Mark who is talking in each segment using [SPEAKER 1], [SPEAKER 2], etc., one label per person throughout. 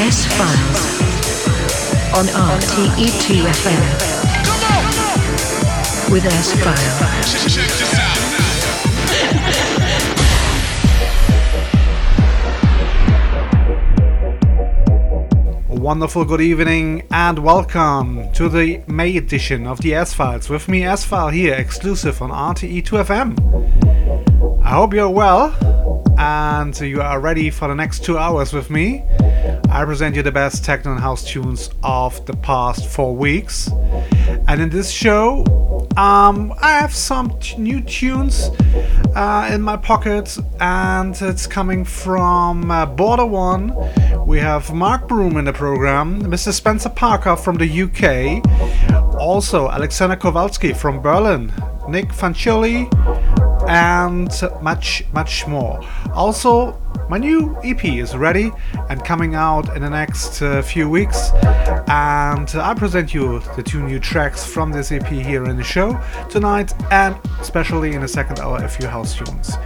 [SPEAKER 1] S-Files on RTE2FM with S-File.
[SPEAKER 2] wonderful good evening and welcome to the May edition of the S Files with me, S File, here exclusive on RTE2FM. I hope you're well and you are ready for the next two hours with me. I present you the best techno and house tunes of the past four weeks. And in this show, um, I have some t- new tunes uh, in my pocket, and it's coming from uh, Border One. We have Mark Broom in the program, Mr. Spencer Parker from the UK, also Alexander Kowalski from Berlin, Nic Fanciulli, and much, much more. Also, my new EP is ready and coming out in the next uh, few weeks, and I present you the two new tracks from this EP here in the show tonight, and especially in the second hour, a few house tunes.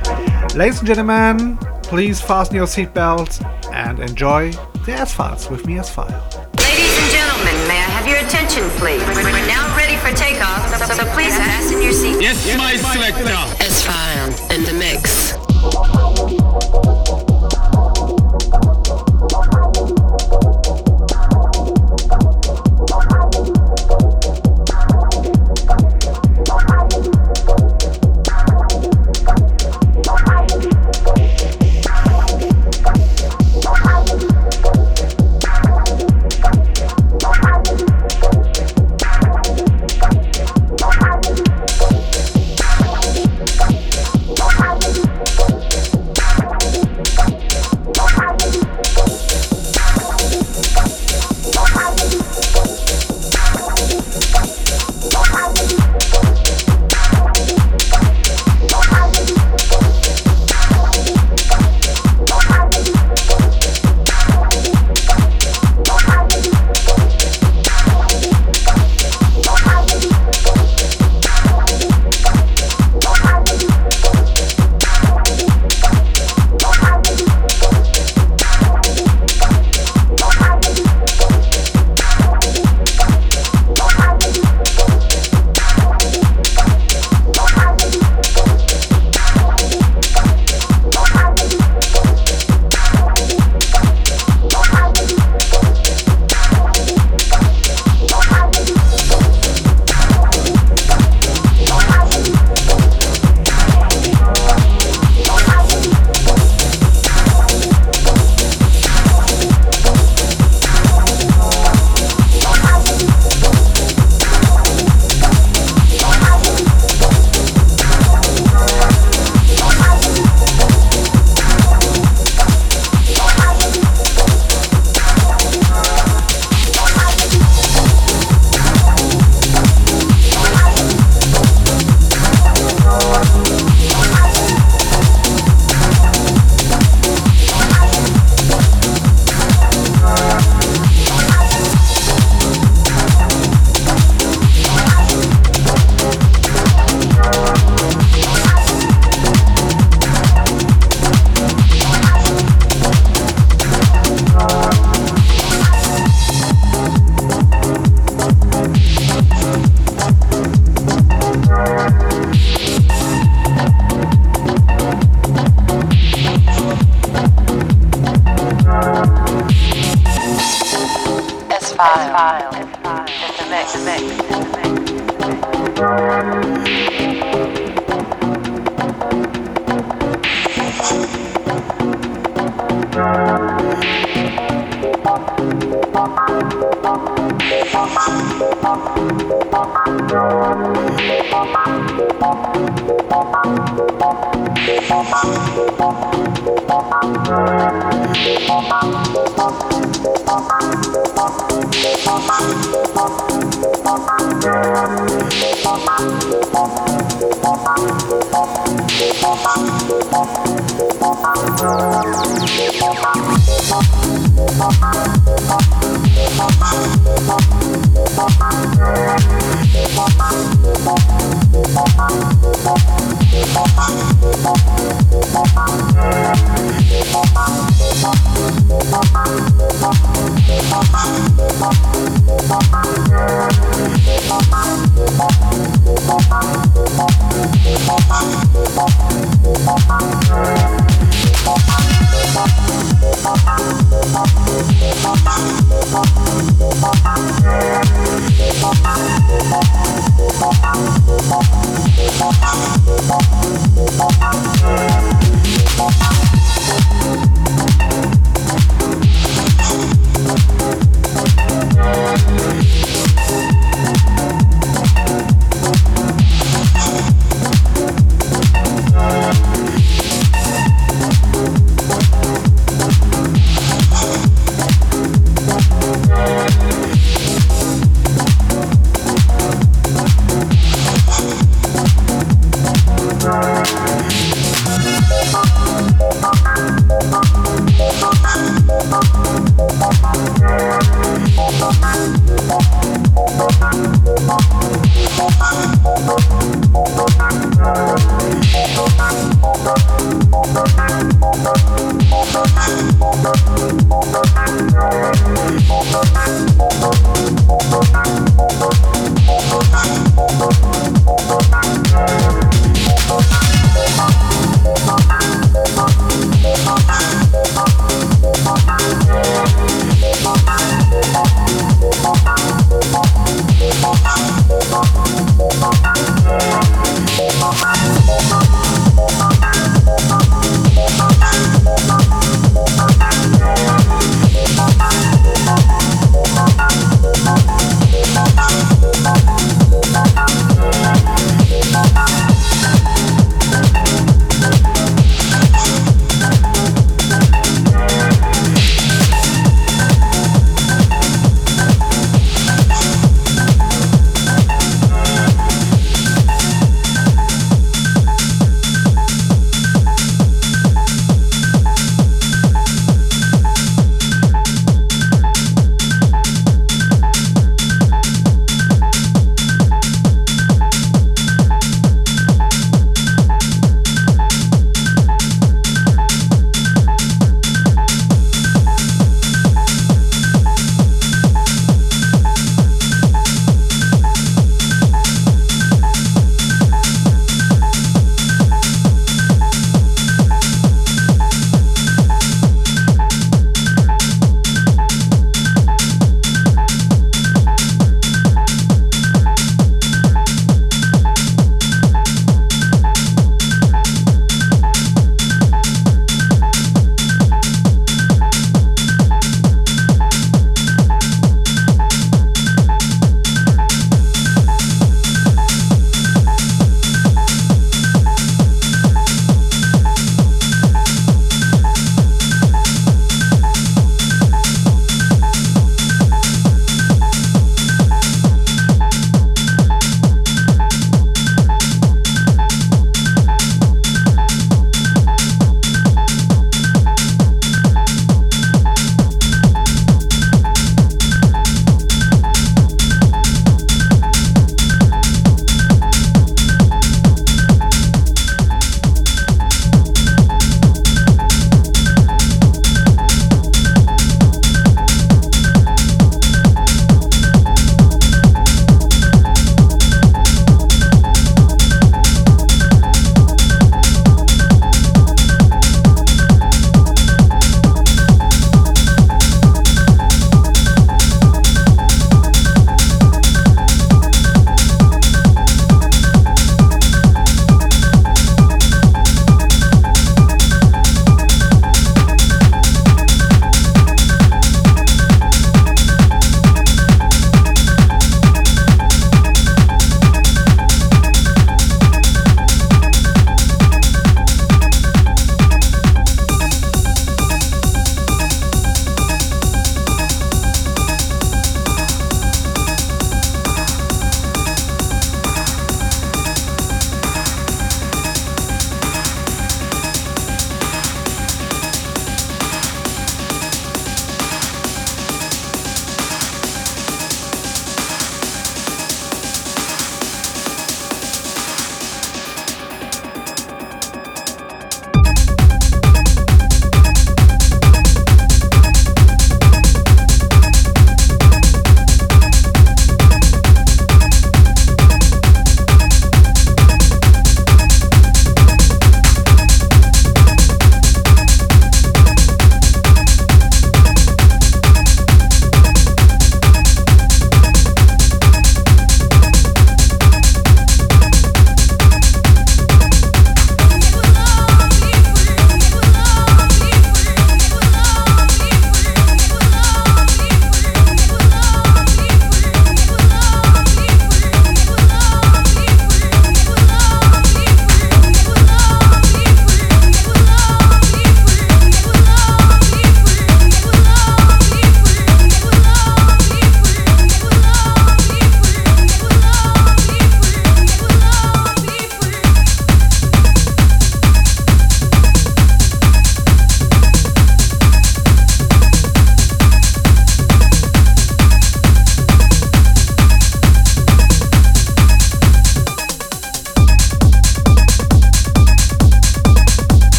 [SPEAKER 2] Ladies and gentlemen, please fasten your seatbelts and enjoy the S Files with me, S File.
[SPEAKER 3] Ladies and gentlemen, may I have your attention, please? We're now ready for takeoff, so, so please fasten your seat.
[SPEAKER 4] Yes, my selector.
[SPEAKER 3] S File in the mix.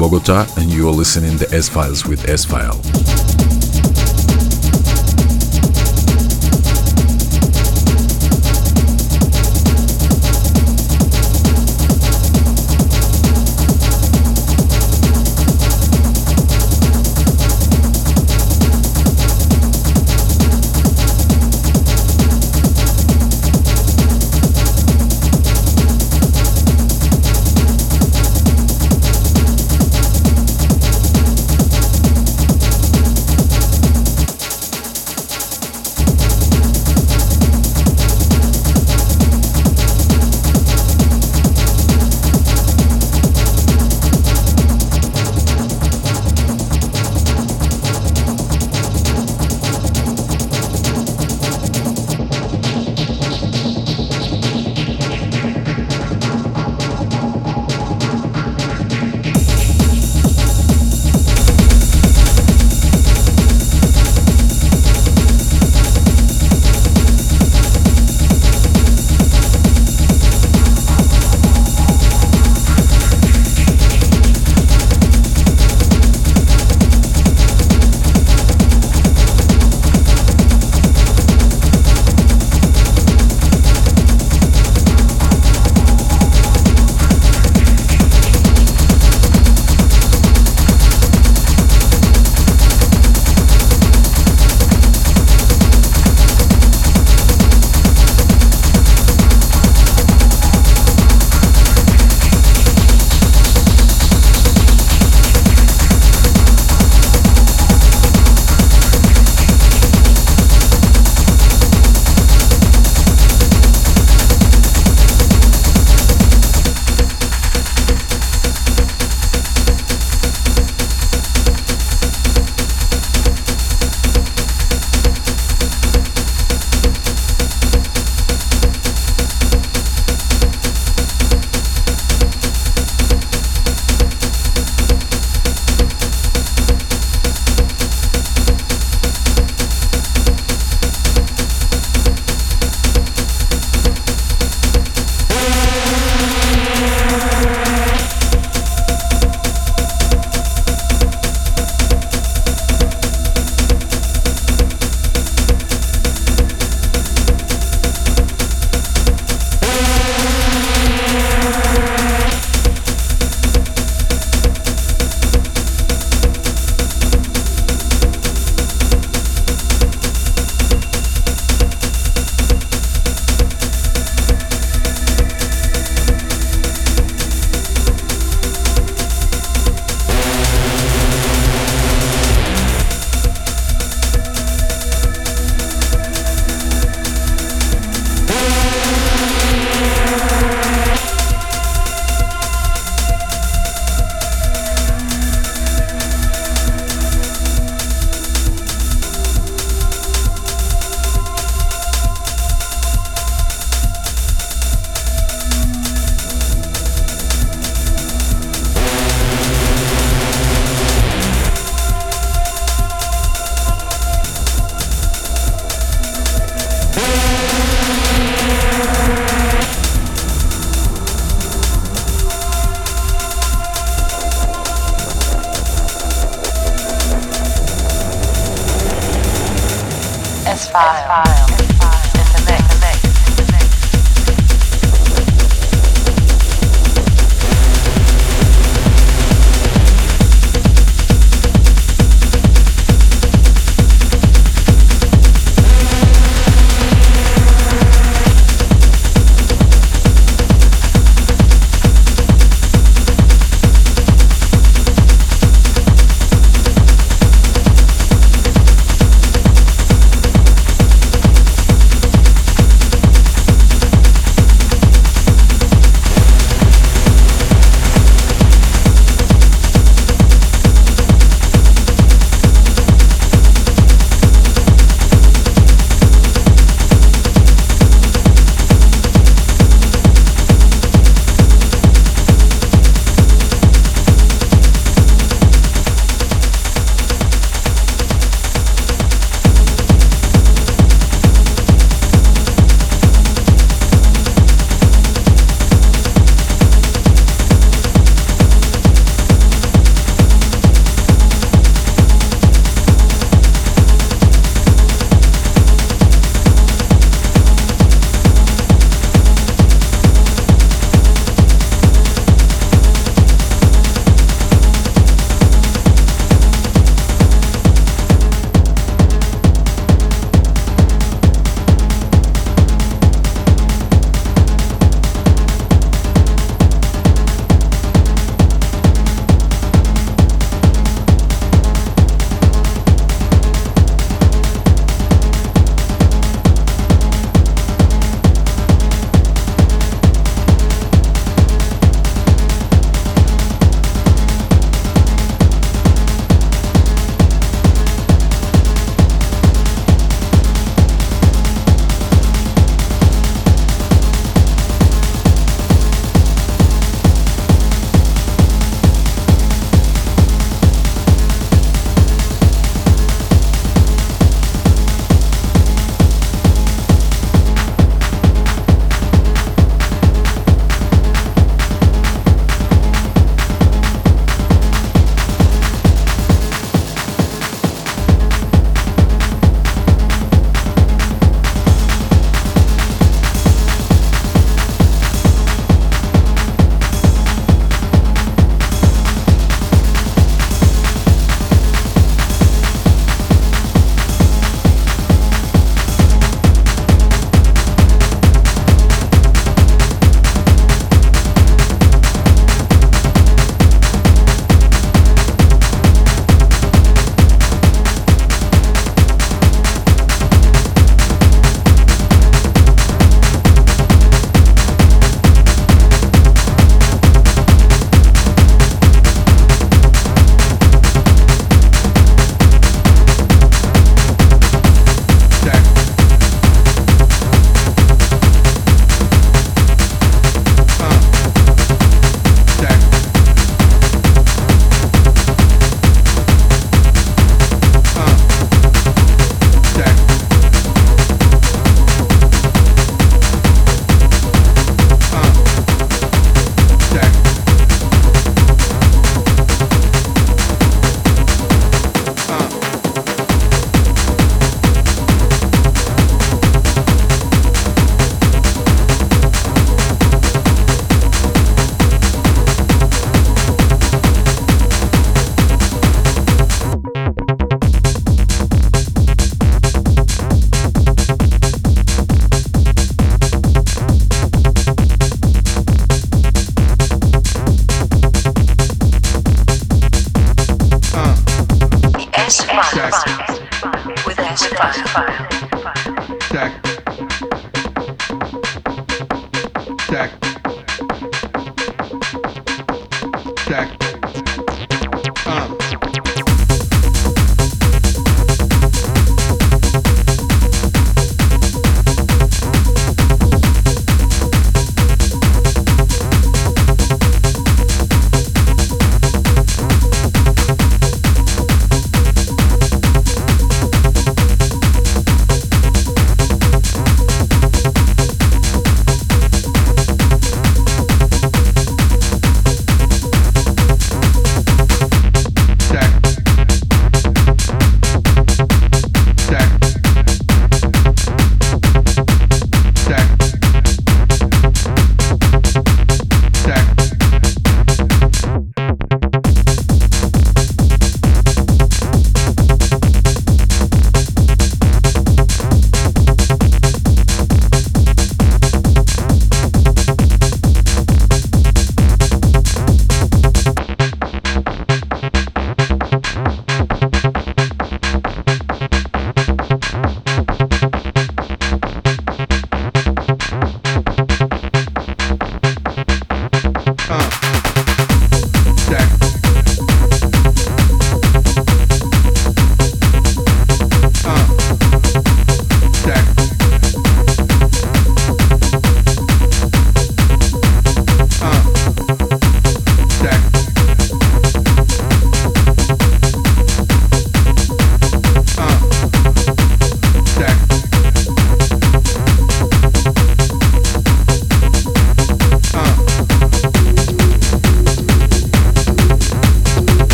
[SPEAKER 4] Bogota, and you are listening to S Files with S File.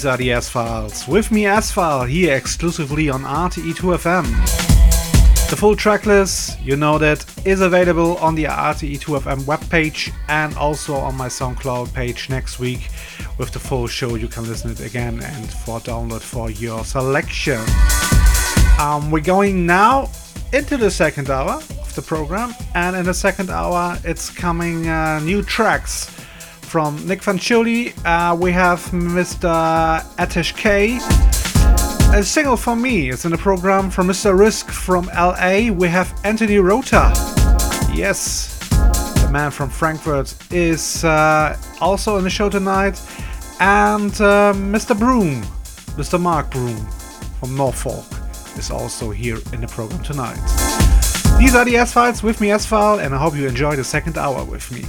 [SPEAKER 2] These are the S-Files. With me S-File here exclusively on RTE2FM. The full tracklist, you know that, is available on the RTE2FM webpage and also on my SoundCloud page next week. With the full show, you can listen it again and for download for your selection. Um, we're going now into the second hour of the program, and in the second hour, it's coming uh, new tracks from Nic Fanciulli, uh, we have Mr. Atish K. A single for me is in the program from Mr. Risk from LA. We have Anthony Rother. Yes, the man from Frankfurt is uh, also in the show tonight. And uh, Mr. Broom, Mr. Mark Broom from Norfolk, is also here in the program tonight. These are the S-Files with me, S-File, and I hope you enjoy the second hour with me.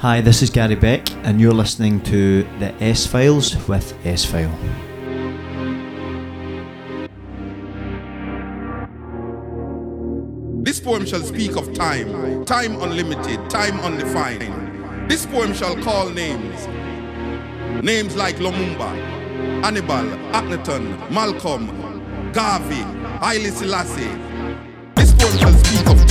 [SPEAKER 5] Hi, this is Gary Beck, and you're listening to the S Files with S File.
[SPEAKER 6] This poem shall speak of time, time unlimited, time undefined. This poem shall call names, names like Lumumba, Hannibal, Akhenaton, Malcolm, Garvey, Haile Selassie. This poem shall speak of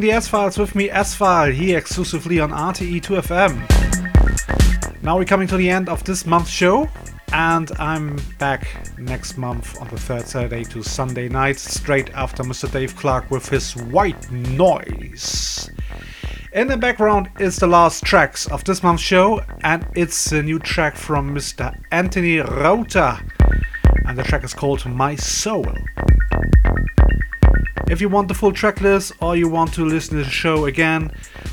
[SPEAKER 6] The
[SPEAKER 7] S-Files
[SPEAKER 2] with me, S-File, here exclusively on RTE2FM. Now we're coming to the end of this month's show, and I'm back next month on the third Saturday to Sunday night, straight after Mr. Dave Clarke with his White Noise. In the background is the last tracks of this month's show, and it's a new track from Mr. Anthony Rother, and the track is called My Soul. If you want the full track list or you want to listen to the show again,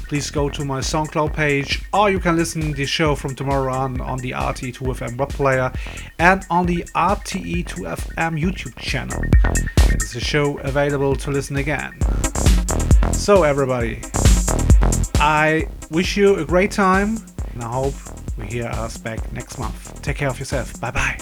[SPEAKER 2] please go to my SoundCloud page or you can listen to the show from tomorrow on on the RTE2FM web player and on the RTE2FM YouTube channel. It is a show available to listen again. So everybody, I wish you a great time and I hope we hear us back next month. Take care of yourself. Bye bye.